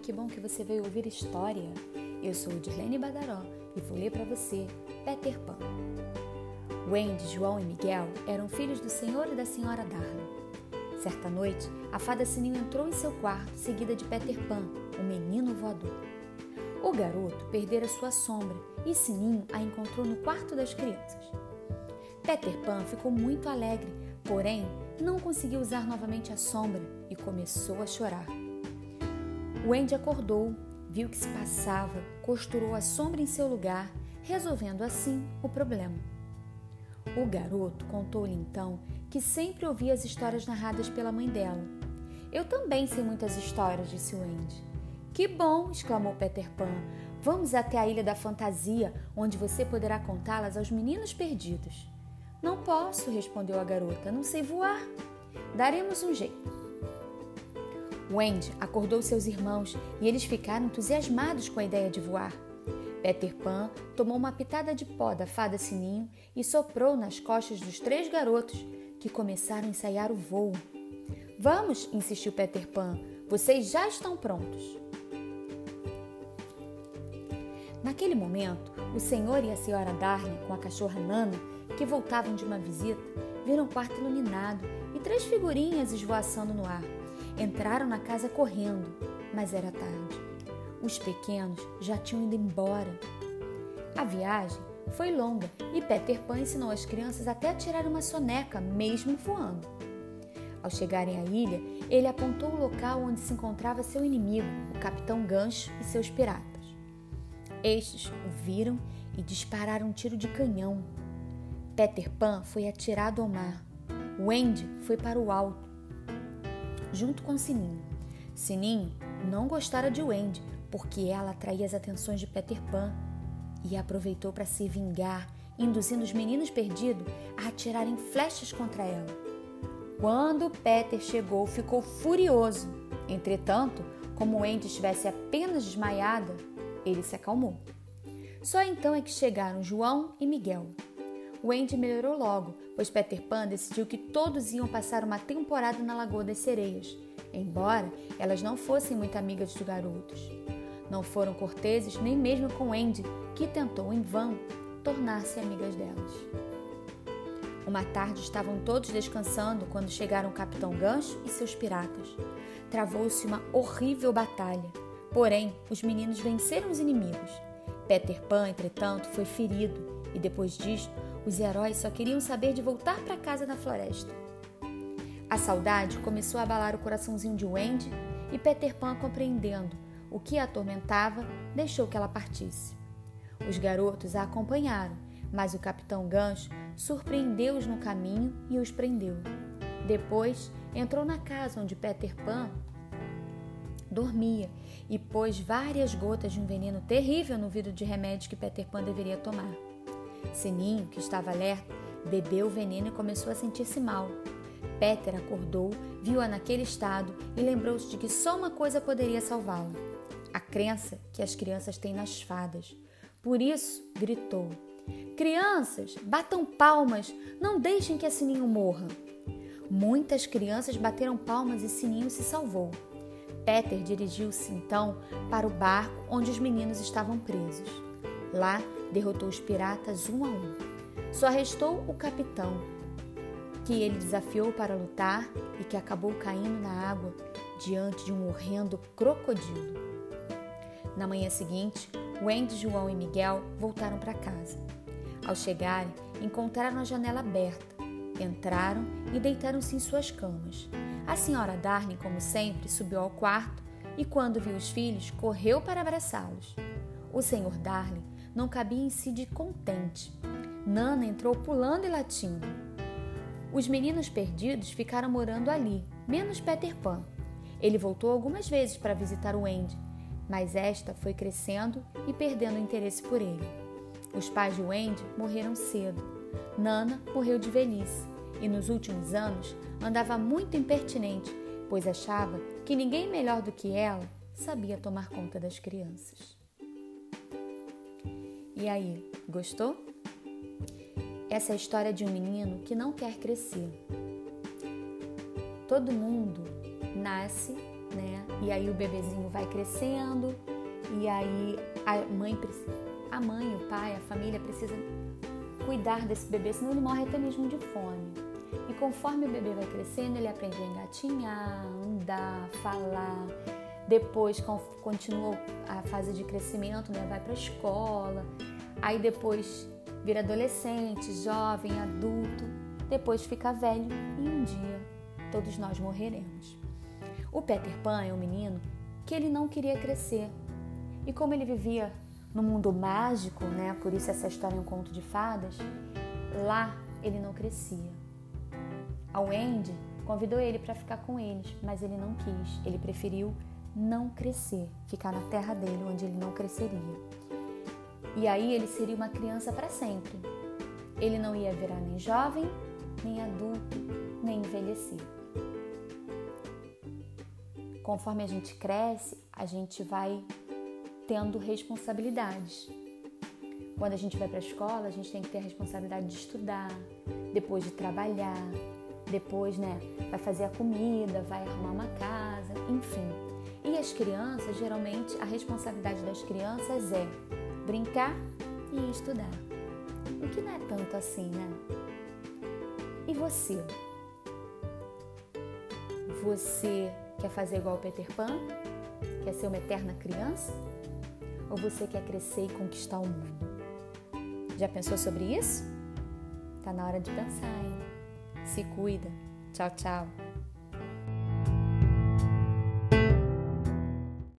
que bom que você veio ouvir história. Eu sou Dirlene Badaró e vou ler para você Peter Pan. Wendy, João e Miguel eram filhos do senhor e da senhora Darla. Certa noite, a fada Sininho entrou em seu quarto, seguida de Peter Pan, o menino voador. O garoto perdera sua sombra e Sininho a encontrou no quarto das crianças. Peter Pan ficou muito alegre, porém não conseguiu usar novamente a sombra e começou a chorar. Wendy acordou, viu o que se passava, costurou a sombra em seu lugar, resolvendo assim o problema. O garoto contou-lhe então que sempre ouvia as histórias narradas pela mãe dela. Eu também sei muitas histórias, disse Wendy. Que bom! exclamou Peter Pan. Vamos até a Ilha da Fantasia, onde você poderá contá-las aos meninos perdidos. Não posso, respondeu a garota. Não sei voar. Daremos um jeito. Wendy acordou seus irmãos e eles ficaram entusiasmados com a ideia de voar. Peter Pan tomou uma pitada de pó da fada Sininho e soprou nas costas dos três garotos, que começaram a ensaiar o voo. Vamos, insistiu Peter Pan, vocês já estão prontos. Naquele momento, o senhor e a senhora Darney, com a cachorra Nana, que voltavam de uma visita, viram o quarto iluminado e três figurinhas esvoaçando no ar. Entraram na casa correndo, mas era tarde. Os pequenos já tinham ido embora. A viagem foi longa e Peter Pan ensinou as crianças até a tirar uma soneca, mesmo voando. Ao chegarem à ilha, ele apontou o local onde se encontrava seu inimigo, o Capitão Gancho e seus piratas. Estes o viram e dispararam um tiro de canhão. Peter Pan foi atirado ao mar. Wendy foi para o alto, junto com Sininho. Sininho não gostara de Wendy porque ela atraía as atenções de Peter Pan e aproveitou para se vingar, induzindo os meninos perdidos a atirarem flechas contra ela. Quando Peter chegou, ficou furioso. Entretanto, como Wendy estivesse apenas desmaiada, ele se acalmou. Só então é que chegaram João e Miguel. Wendy melhorou logo, pois Peter Pan decidiu que todos iam passar uma temporada na Lagoa das Sereias, embora elas não fossem muito amigas dos garotos. Não foram corteses nem mesmo com Wendy, que tentou em vão tornar-se amigas delas. Uma tarde estavam todos descansando quando chegaram o Capitão Gancho e seus piratas. Travou-se uma horrível batalha, porém os meninos venceram os inimigos. Peter Pan, entretanto, foi ferido e depois disto os heróis só queriam saber de voltar para casa na floresta. A saudade começou a abalar o coraçãozinho de Wendy e Peter Pan, compreendendo o que a atormentava, deixou que ela partisse. Os garotos a acompanharam, mas o capitão Gancho surpreendeu-os no caminho e os prendeu. Depois entrou na casa onde Peter Pan dormia e pôs várias gotas de um veneno terrível no vidro de remédio que Peter Pan deveria tomar. Sininho, que estava alerta, bebeu o veneno e começou a sentir-se mal. Peter acordou, viu-a naquele estado e lembrou-se de que só uma coisa poderia salvá-la: a crença que as crianças têm nas fadas. Por isso, gritou: Crianças, batam palmas, não deixem que a Sininho morra. Muitas crianças bateram palmas e Sininho se salvou. Peter dirigiu-se então para o barco onde os meninos estavam presos. Lá, derrotou os piratas um a um. Só restou o capitão, que ele desafiou para lutar e que acabou caindo na água diante de um horrendo crocodilo. Na manhã seguinte, Wendy, João e Miguel voltaram para casa. Ao chegarem, encontraram a janela aberta. Entraram e deitaram-se em suas camas. A senhora Darney, como sempre, subiu ao quarto e, quando viu os filhos, correu para abraçá-los. O senhor Darney não cabia em si de contente. Nana entrou pulando e latindo. Os meninos perdidos ficaram morando ali, menos Peter Pan. Ele voltou algumas vezes para visitar o Andy, mas esta foi crescendo e perdendo interesse por ele. Os pais de Wendy morreram cedo. Nana morreu de velhice e nos últimos anos andava muito impertinente, pois achava que ninguém melhor do que ela sabia tomar conta das crianças. E aí, gostou? Essa é a história de um menino que não quer crescer. Todo mundo nasce né? E aí o bebezinho vai crescendo e aí a mãe a mãe, o pai, a família precisa cuidar desse bebê, senão ele morre até mesmo de fome. E conforme o bebê vai crescendo, ele aprende a engatinhar, andar, falar. Depois continua a fase de crescimento, né? vai para a escola. Aí depois vira adolescente, jovem, adulto. Depois fica velho e um dia todos nós morreremos. O Peter Pan é um menino que ele não queria crescer. E como ele vivia no mundo mágico, né? Por isso essa história é um conto de fadas. Lá ele não crescia. A Wendy convidou ele para ficar com eles, mas ele não quis. Ele preferiu não crescer, ficar na terra dele onde ele não cresceria. E aí ele seria uma criança para sempre. Ele não ia virar nem jovem, nem adulto, nem envelhecer. Conforme a gente cresce, a gente vai tendo responsabilidades. Quando a gente vai para a escola, a gente tem que ter a responsabilidade de estudar, depois de trabalhar, depois, né, vai fazer a comida, vai arrumar uma casa, enfim. E as crianças, geralmente, a responsabilidade das crianças é brincar e estudar. O que não é tanto assim, né? E você? Você quer fazer igual o Peter Pan? Quer ser uma eterna criança? ou você quer crescer e conquistar o mundo? Já pensou sobre isso? Tá na hora de pensar, hein? Se cuida. Tchau, tchau.